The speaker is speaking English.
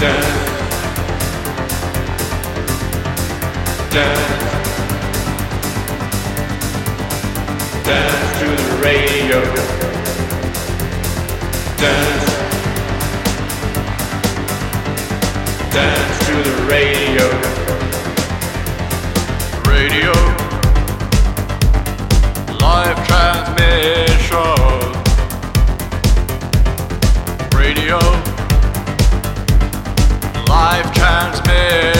Dance. Dance. Dance to the radio. Dance. Dance to the radio. Radio. Live transmit. life transmits.